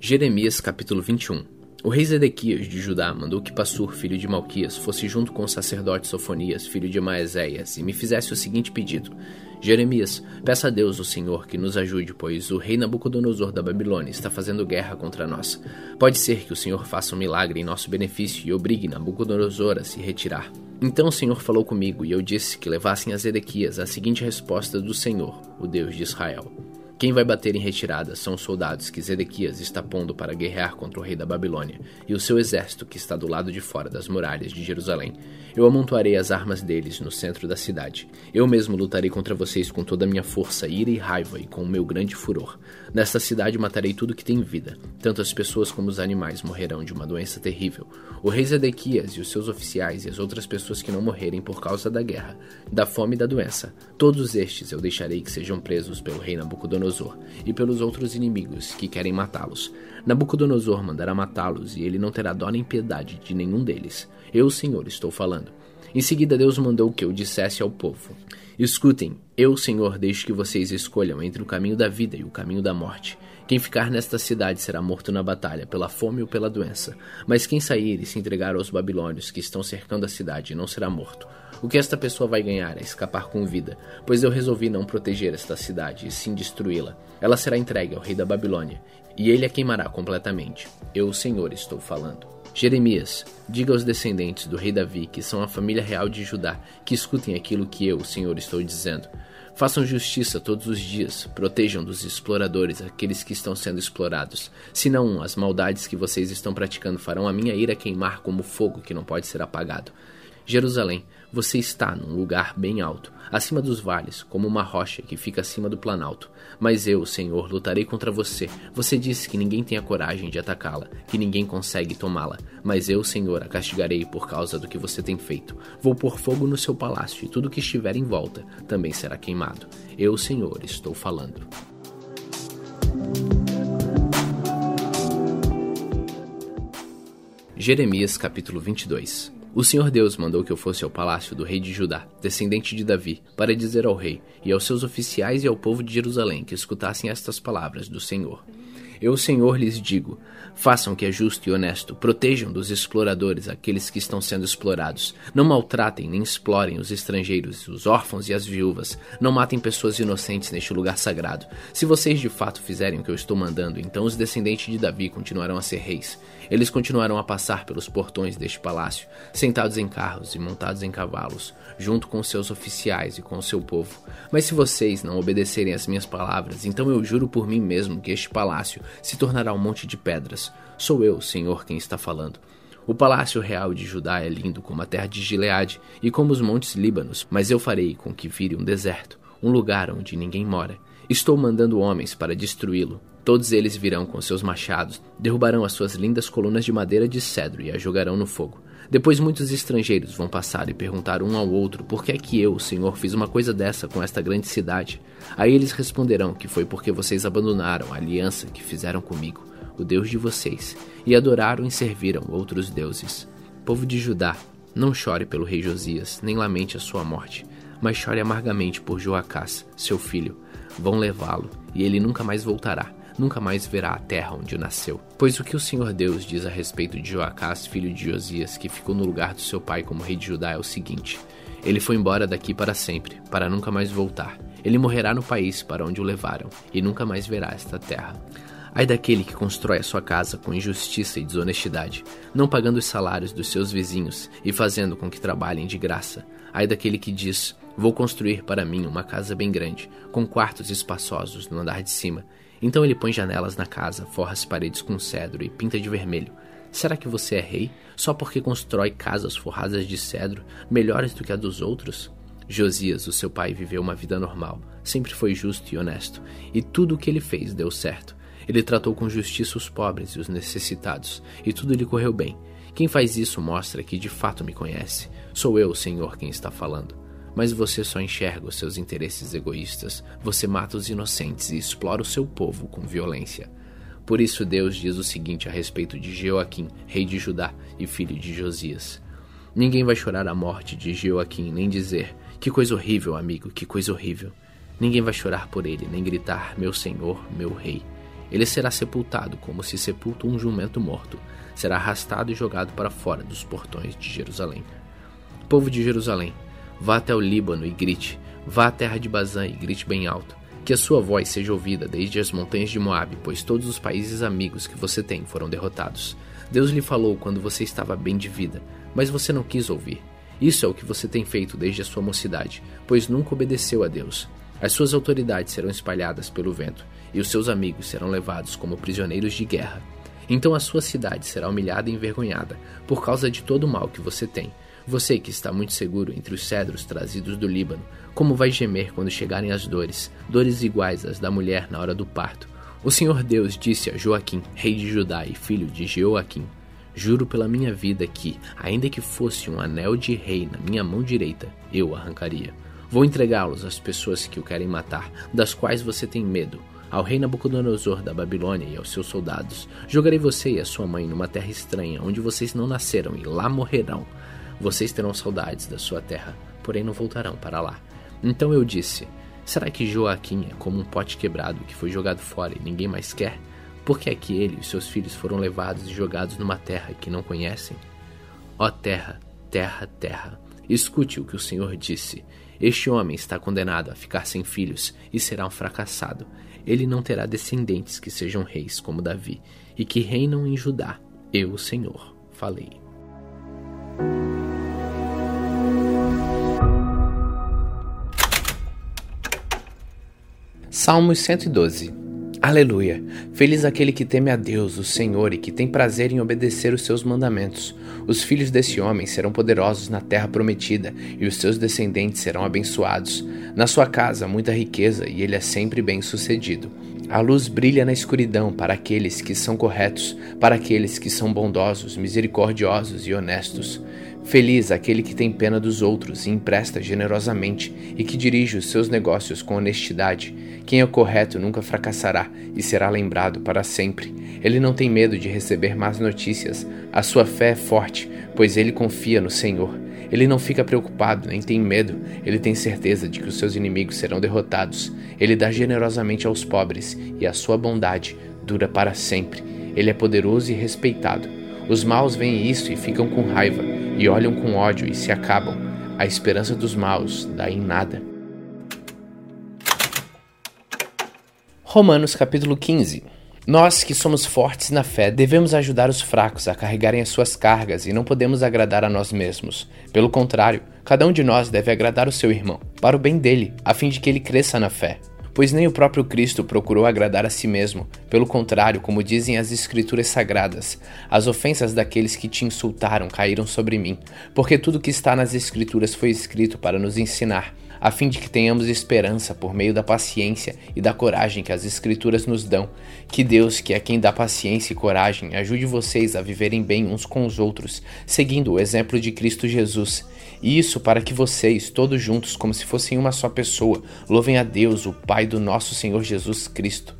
Jeremias capítulo 21 O rei Zedequias de Judá mandou que Passur, filho de Malquias, fosse junto com o sacerdote Sofonias, filho de Maezéias, e me fizesse o seguinte pedido: Jeremias, peça a Deus, o Senhor, que nos ajude, pois o rei Nabucodonosor da Babilônia está fazendo guerra contra nós. Pode ser que o Senhor faça um milagre em nosso benefício e obrigue Nabucodonosor a se retirar. Então o Senhor falou comigo, e eu disse que levassem a Zedequias a seguinte resposta do Senhor, o Deus de Israel. Quem vai bater em retirada são os soldados que Zedequias está pondo para guerrear contra o rei da Babilônia e o seu exército que está do lado de fora das muralhas de Jerusalém. Eu amontoarei as armas deles no centro da cidade. Eu mesmo lutarei contra vocês com toda a minha força, ira e raiva e com o meu grande furor. Nesta cidade matarei tudo que tem vida. Tanto as pessoas como os animais morrerão de uma doença terrível. O rei Zedequias e os seus oficiais e as outras pessoas que não morrerem por causa da guerra, da fome e da doença, todos estes eu deixarei que sejam presos pelo rei Nabucodonosor Nabucodonosor e pelos outros inimigos que querem matá-los. Nabucodonosor mandará matá-los e ele não terá dó nem piedade de nenhum deles. Eu, Senhor, estou falando. Em seguida, Deus mandou que eu dissesse ao povo: Escutem, eu, Senhor, deixo que vocês escolham entre o caminho da vida e o caminho da morte. Quem ficar nesta cidade será morto na batalha, pela fome ou pela doença. Mas quem sair e se entregar aos babilônios que estão cercando a cidade não será morto. O que esta pessoa vai ganhar é escapar com vida, pois eu resolvi não proteger esta cidade e sim destruí-la. Ela será entregue ao rei da Babilônia, e ele a queimará completamente. Eu, o Senhor, estou falando. Jeremias, diga aos descendentes do rei Davi, que são a família real de Judá, que escutem aquilo que eu, o Senhor, estou dizendo. Façam justiça todos os dias, protejam dos exploradores aqueles que estão sendo explorados. Senão, as maldades que vocês estão praticando farão a minha ira queimar como fogo que não pode ser apagado. Jerusalém, você está num lugar bem alto, acima dos vales, como uma rocha que fica acima do planalto. Mas eu, Senhor, lutarei contra você. Você disse que ninguém tem a coragem de atacá-la, que ninguém consegue tomá-la. Mas eu, Senhor, a castigarei por causa do que você tem feito. Vou pôr fogo no seu palácio e tudo que estiver em volta também será queimado. Eu, Senhor, estou falando. Jeremias capítulo 22 o Senhor Deus mandou que eu fosse ao palácio do rei de Judá, descendente de Davi, para dizer ao rei e aos seus oficiais e ao povo de Jerusalém que escutassem estas palavras do Senhor. Eu, Senhor, lhes digo: façam o que é justo e honesto, protejam dos exploradores aqueles que estão sendo explorados. Não maltratem nem explorem os estrangeiros, os órfãos e as viúvas. Não matem pessoas inocentes neste lugar sagrado. Se vocês de fato fizerem o que eu estou mandando, então os descendentes de Davi continuarão a ser reis. Eles continuarão a passar pelos portões deste palácio, sentados em carros e montados em cavalos, junto com seus oficiais e com o seu povo. Mas se vocês não obedecerem às minhas palavras, então eu juro por mim mesmo que este palácio se tornará um monte de pedras. Sou eu, Senhor, quem está falando. O palácio real de Judá é lindo como a terra de Gileade e como os montes Líbanos, mas eu farei com que vire um deserto, um lugar onde ninguém mora. Estou mandando homens para destruí-lo. Todos eles virão com seus machados, derrubarão as suas lindas colunas de madeira de cedro e a jogarão no fogo. Depois muitos estrangeiros vão passar e perguntar um ao outro por que é que eu, Senhor, fiz uma coisa dessa com esta grande cidade. Aí eles responderão que foi porque vocês abandonaram a aliança que fizeram comigo, o Deus de vocês, e adoraram e serviram outros deuses. Povo de Judá, não chore pelo rei Josias, nem lamente a sua morte, mas chore amargamente por Joacás, seu filho. Vão levá-lo, e ele nunca mais voltará nunca mais verá a terra onde nasceu. Pois o que o Senhor Deus diz a respeito de Joacás, filho de Josias, que ficou no lugar do seu pai como rei de Judá, é o seguinte: Ele foi embora daqui para sempre, para nunca mais voltar. Ele morrerá no país para onde o levaram, e nunca mais verá esta terra. Ai daquele que constrói a sua casa com injustiça e desonestidade, não pagando os salários dos seus vizinhos e fazendo com que trabalhem de graça. Ai daquele que diz: Vou construir para mim uma casa bem grande, com quartos espaçosos no andar de cima, então ele põe janelas na casa, forra as paredes com cedro e pinta de vermelho. Será que você é rei só porque constrói casas forradas de cedro melhores do que a dos outros? Josias, o seu pai, viveu uma vida normal, sempre foi justo e honesto, e tudo o que ele fez deu certo. Ele tratou com justiça os pobres e os necessitados, e tudo lhe correu bem. Quem faz isso mostra que de fato me conhece. Sou eu, Senhor, quem está falando mas você só enxerga os seus interesses egoístas. Você mata os inocentes e explora o seu povo com violência. Por isso Deus diz o seguinte a respeito de Jeoaquim, rei de Judá e filho de Josias: Ninguém vai chorar a morte de Jeoaquim, nem dizer: Que coisa horrível, amigo, que coisa horrível. Ninguém vai chorar por ele, nem gritar: Meu senhor, meu rei. Ele será sepultado como se sepulta um jumento morto. Será arrastado e jogado para fora dos portões de Jerusalém. Povo de Jerusalém, vá até o Líbano e grite. Vá à terra de Bazã e grite bem alto. Que a sua voz seja ouvida desde as montanhas de Moabe, pois todos os países amigos que você tem foram derrotados. Deus lhe falou quando você estava bem de vida, mas você não quis ouvir. Isso é o que você tem feito desde a sua mocidade, pois nunca obedeceu a Deus. As suas autoridades serão espalhadas pelo vento, e os seus amigos serão levados como prisioneiros de guerra. Então a sua cidade será humilhada e envergonhada, por causa de todo o mal que você tem. Você que está muito seguro entre os cedros trazidos do Líbano, como vai gemer quando chegarem as dores, dores iguais às da mulher na hora do parto. O Senhor Deus disse a Joaquim, rei de Judá e filho de Jeoaquim: Juro pela minha vida que, ainda que fosse um anel de rei na minha mão direita, eu arrancaria. Vou entregá-los às pessoas que o querem matar, das quais você tem medo, ao rei Nabucodonosor da Babilônia e aos seus soldados. Jogarei você e a sua mãe numa terra estranha, onde vocês não nasceram, e lá morrerão. Vocês terão saudades da sua terra, porém não voltarão para lá. Então eu disse: Será que Joaquim é como um pote quebrado que foi jogado fora e ninguém mais quer? Por que é que ele e seus filhos foram levados e jogados numa terra que não conhecem? Ó terra, terra, terra, escute o que o Senhor disse. Este homem está condenado a ficar sem filhos e será um fracassado. Ele não terá descendentes que sejam reis como Davi e que reinam em Judá. Eu, o Senhor, falei. Salmos 112 Aleluia! Feliz aquele que teme a Deus, o Senhor, e que tem prazer em obedecer os seus mandamentos. Os filhos desse homem serão poderosos na terra prometida, e os seus descendentes serão abençoados. Na sua casa, muita riqueza, e ele é sempre bem-sucedido. A luz brilha na escuridão para aqueles que são corretos, para aqueles que são bondosos, misericordiosos e honestos. Feliz aquele que tem pena dos outros e empresta generosamente e que dirige os seus negócios com honestidade. Quem é correto nunca fracassará e será lembrado para sempre. Ele não tem medo de receber más notícias. A sua fé é forte, pois ele confia no Senhor. Ele não fica preocupado nem tem medo, ele tem certeza de que os seus inimigos serão derrotados. Ele dá generosamente aos pobres e a sua bondade dura para sempre. Ele é poderoso e respeitado. Os maus veem isso e ficam com raiva, e olham com ódio e se acabam. A esperança dos maus dá em nada. Romanos capítulo 15 Nós que somos fortes na fé devemos ajudar os fracos a carregarem as suas cargas e não podemos agradar a nós mesmos. Pelo contrário, cada um de nós deve agradar o seu irmão, para o bem dele, a fim de que ele cresça na fé pois nem o próprio Cristo procurou agradar a si mesmo. Pelo contrário, como dizem as Escrituras sagradas, as ofensas daqueles que te insultaram caíram sobre mim, porque tudo que está nas Escrituras foi escrito para nos ensinar, a fim de que tenhamos esperança por meio da paciência e da coragem que as Escrituras nos dão. Que Deus, que é quem dá paciência e coragem, ajude vocês a viverem bem uns com os outros, seguindo o exemplo de Cristo Jesus isso para que vocês, todos juntos, como se fossem uma só pessoa, louvem a Deus, o Pai do nosso Senhor Jesus Cristo.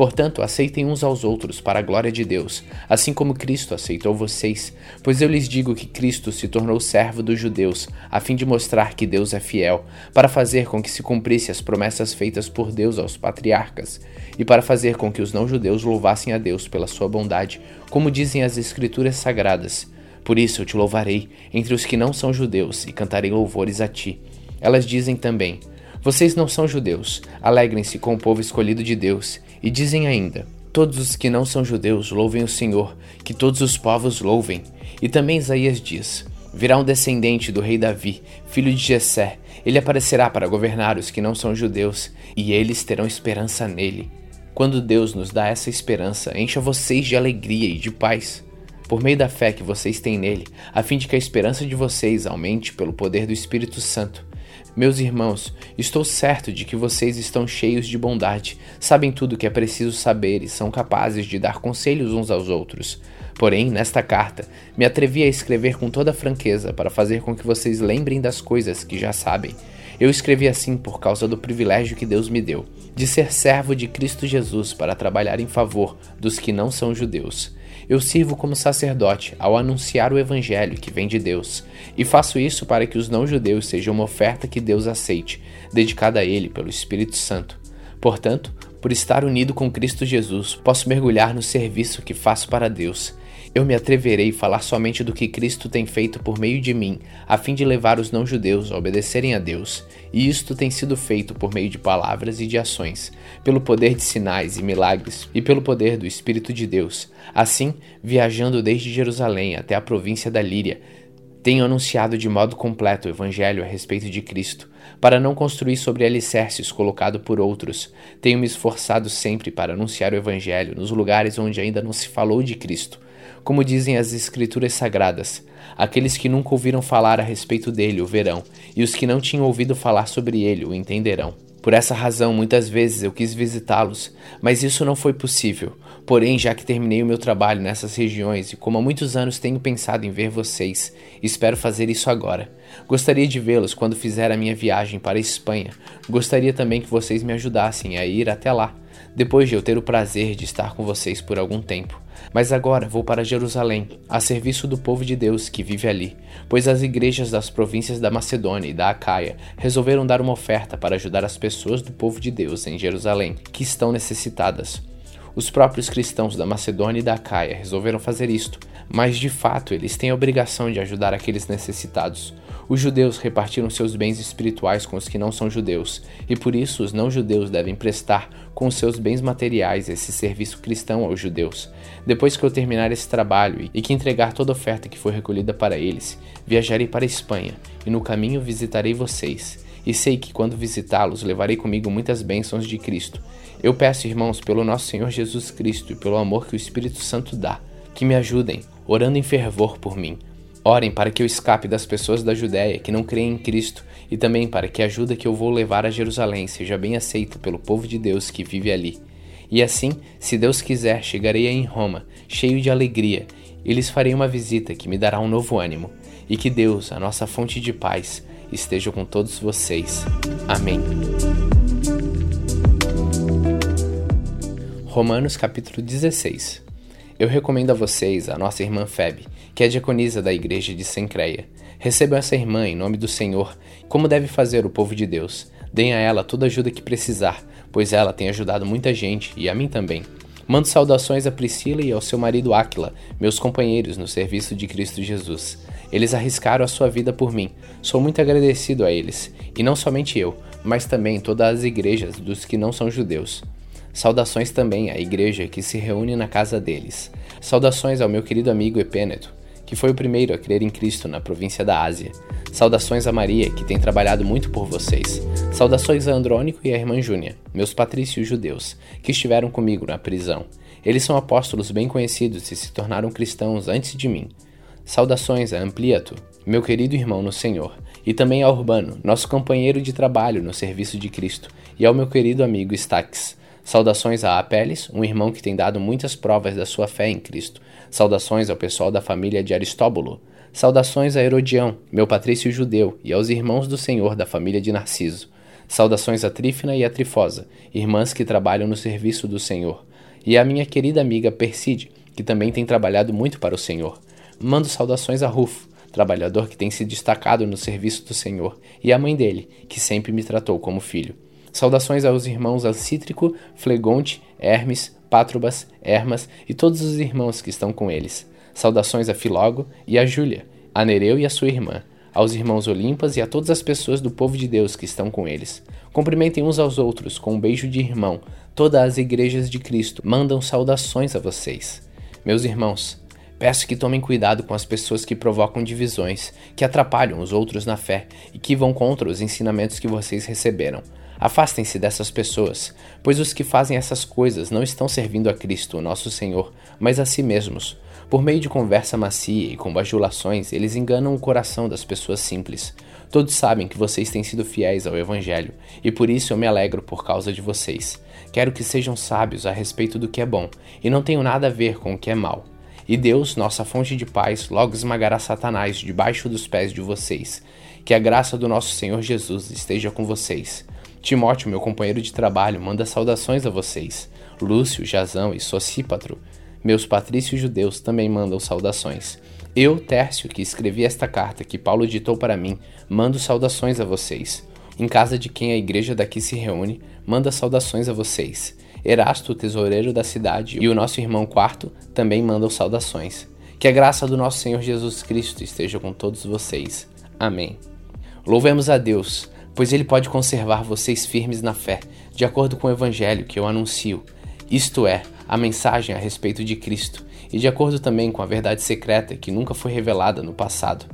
Portanto, aceitem uns aos outros para a glória de Deus, assim como Cristo aceitou vocês. Pois eu lhes digo que Cristo se tornou servo dos judeus, a fim de mostrar que Deus é fiel, para fazer com que se cumprissem as promessas feitas por Deus aos patriarcas, e para fazer com que os não-judeus louvassem a Deus pela sua bondade, como dizem as Escrituras sagradas. Por isso eu te louvarei entre os que não são judeus e cantarei louvores a ti. Elas dizem também: Vocês não são judeus, alegrem-se com o povo escolhido de Deus. E dizem ainda: Todos os que não são judeus louvem o Senhor, que todos os povos louvem. E também Isaías diz: Virá um descendente do rei Davi, filho de Jessé. Ele aparecerá para governar os que não são judeus, e eles terão esperança nele. Quando Deus nos dá essa esperança, encha vocês de alegria e de paz por meio da fé que vocês têm nele, a fim de que a esperança de vocês aumente pelo poder do Espírito Santo. Meus irmãos, estou certo de que vocês estão cheios de bondade, sabem tudo o que é preciso saber e são capazes de dar conselhos uns aos outros. Porém, nesta carta, me atrevi a escrever com toda franqueza para fazer com que vocês lembrem das coisas que já sabem. Eu escrevi assim por causa do privilégio que Deus me deu, de ser servo de Cristo Jesus para trabalhar em favor dos que não são judeus. Eu sirvo como sacerdote ao anunciar o evangelho que vem de Deus, e faço isso para que os não-judeus sejam uma oferta que Deus aceite, dedicada a Ele pelo Espírito Santo. Portanto, Por estar unido com Cristo Jesus, posso mergulhar no serviço que faço para Deus. Eu me atreverei a falar somente do que Cristo tem feito por meio de mim, a fim de levar os não-judeus a obedecerem a Deus. E isto tem sido feito por meio de palavras e de ações, pelo poder de sinais e milagres e pelo poder do Espírito de Deus. Assim, viajando desde Jerusalém até a província da Líria, tenho anunciado de modo completo o Evangelho a respeito de Cristo, para não construir sobre alicerces colocado por outros. Tenho me esforçado sempre para anunciar o Evangelho nos lugares onde ainda não se falou de Cristo. Como dizem as Escrituras Sagradas, aqueles que nunca ouviram falar a respeito dele o verão, e os que não tinham ouvido falar sobre ele o entenderão. Por essa razão, muitas vezes eu quis visitá-los, mas isso não foi possível. Porém, já que terminei o meu trabalho nessas regiões e como há muitos anos tenho pensado em ver vocês, espero fazer isso agora. Gostaria de vê-los quando fizer a minha viagem para a Espanha. Gostaria também que vocês me ajudassem a ir até lá, depois de eu ter o prazer de estar com vocês por algum tempo. Mas agora vou para Jerusalém, a serviço do povo de Deus que vive ali, pois as igrejas das províncias da Macedônia e da Acaia resolveram dar uma oferta para ajudar as pessoas do povo de Deus em Jerusalém, que estão necessitadas. Os próprios cristãos da Macedônia e da Acaia resolveram fazer isto, mas de fato eles têm a obrigação de ajudar aqueles necessitados. Os judeus repartiram seus bens espirituais com os que não são judeus, e por isso os não-judeus devem prestar com seus bens materiais esse serviço cristão aos judeus. Depois que eu terminar esse trabalho e que entregar toda a oferta que foi recolhida para eles, viajarei para a Espanha, e no caminho visitarei vocês. E sei que quando visitá-los levarei comigo muitas bênçãos de Cristo eu peço, irmãos, pelo nosso Senhor Jesus Cristo e pelo amor que o Espírito Santo dá, que me ajudem, orando em fervor por mim. Orem para que eu escape das pessoas da Judéia que não creem em Cristo e também para que a ajuda que eu vou levar a Jerusalém seja bem aceita pelo povo de Deus que vive ali. E assim, se Deus quiser, chegarei em Roma, cheio de alegria, e lhes farei uma visita que me dará um novo ânimo. E que Deus, a nossa fonte de paz, esteja com todos vocês. Amém. Romanos capítulo 16. Eu recomendo a vocês a nossa irmã Febe, que é diaconisa da igreja de Sencreia. Recebam essa irmã em nome do Senhor, como deve fazer o povo de Deus. Deem a ela toda ajuda que precisar, pois ela tem ajudado muita gente e a mim também. Mando saudações a Priscila e ao seu marido Áquila, meus companheiros no serviço de Cristo Jesus. Eles arriscaram a sua vida por mim. Sou muito agradecido a eles, e não somente eu, mas também todas as igrejas dos que não são judeus. Saudações também à igreja que se reúne na casa deles. Saudações ao meu querido amigo Epêneto, que foi o primeiro a crer em Cristo na província da Ásia. Saudações a Maria, que tem trabalhado muito por vocês. Saudações a Andrônico e a irmã Júnia, meus patrícios judeus, que estiveram comigo na prisão. Eles são apóstolos bem conhecidos e se tornaram cristãos antes de mim. Saudações a Ampliato, meu querido irmão no Senhor, e também a Urbano, nosso companheiro de trabalho no serviço de Cristo, e ao meu querido amigo Stax. Saudações a Apeles, um irmão que tem dado muitas provas da sua fé em Cristo. Saudações ao pessoal da família de Aristóbulo. Saudações a Herodião, meu patrício judeu, e aos irmãos do Senhor da família de Narciso. Saudações a Trífina e a Trifosa, irmãs que trabalham no serviço do Senhor. E a minha querida amiga Perside, que também tem trabalhado muito para o Senhor. Mando saudações a Rufo, trabalhador que tem se destacado no serviço do Senhor, e a mãe dele, que sempre me tratou como filho. Saudações aos irmãos Alcítrico, Flegonte, Hermes, Pátrobas, Hermas e todos os irmãos que estão com eles. Saudações a Filógo e a Júlia, a Nereu e a sua irmã, aos irmãos Olimpas e a todas as pessoas do povo de Deus que estão com eles. Cumprimentem uns aos outros com um beijo de irmão. Todas as igrejas de Cristo mandam saudações a vocês. Meus irmãos, peço que tomem cuidado com as pessoas que provocam divisões, que atrapalham os outros na fé e que vão contra os ensinamentos que vocês receberam. Afastem-se dessas pessoas, pois os que fazem essas coisas não estão servindo a Cristo, nosso Senhor, mas a si mesmos. Por meio de conversa macia e com bajulações, eles enganam o coração das pessoas simples. Todos sabem que vocês têm sido fiéis ao Evangelho, e por isso eu me alegro por causa de vocês. Quero que sejam sábios a respeito do que é bom, e não tenho nada a ver com o que é mal. E Deus, nossa fonte de paz, logo esmagará Satanás debaixo dos pés de vocês. Que a graça do nosso Senhor Jesus esteja com vocês. Timóteo, meu companheiro de trabalho, manda saudações a vocês. Lúcio, Jazão e Socípatro, meus patrícios judeus, também mandam saudações. Eu, Tércio, que escrevi esta carta que Paulo ditou para mim, mando saudações a vocês. Em casa de quem a igreja daqui se reúne, manda saudações a vocês. Erasto, tesoureiro da cidade, e o nosso irmão Quarto também mandam saudações. Que a graça do nosso Senhor Jesus Cristo esteja com todos vocês. Amém. Louvemos a Deus, pois Ele pode conservar vocês firmes na fé, de acordo com o Evangelho que eu anuncio, isto é, a mensagem a respeito de Cristo, e de acordo também com a verdade secreta que nunca foi revelada no passado.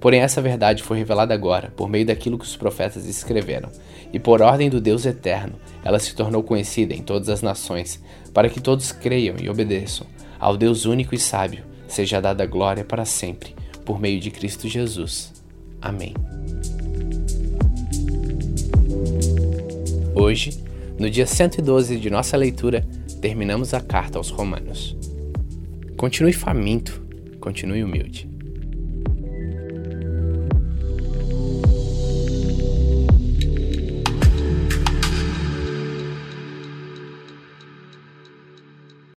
Porém, essa verdade foi revelada agora, por meio daquilo que os profetas escreveram, e por ordem do Deus eterno, ela se tornou conhecida em todas as nações, para que todos creiam e obedeçam. Ao Deus único e sábio, seja dada glória para sempre, por meio de Cristo Jesus. Amém. Hoje, no dia 112 de nossa leitura, terminamos a carta aos Romanos. Continue faminto, continue humilde.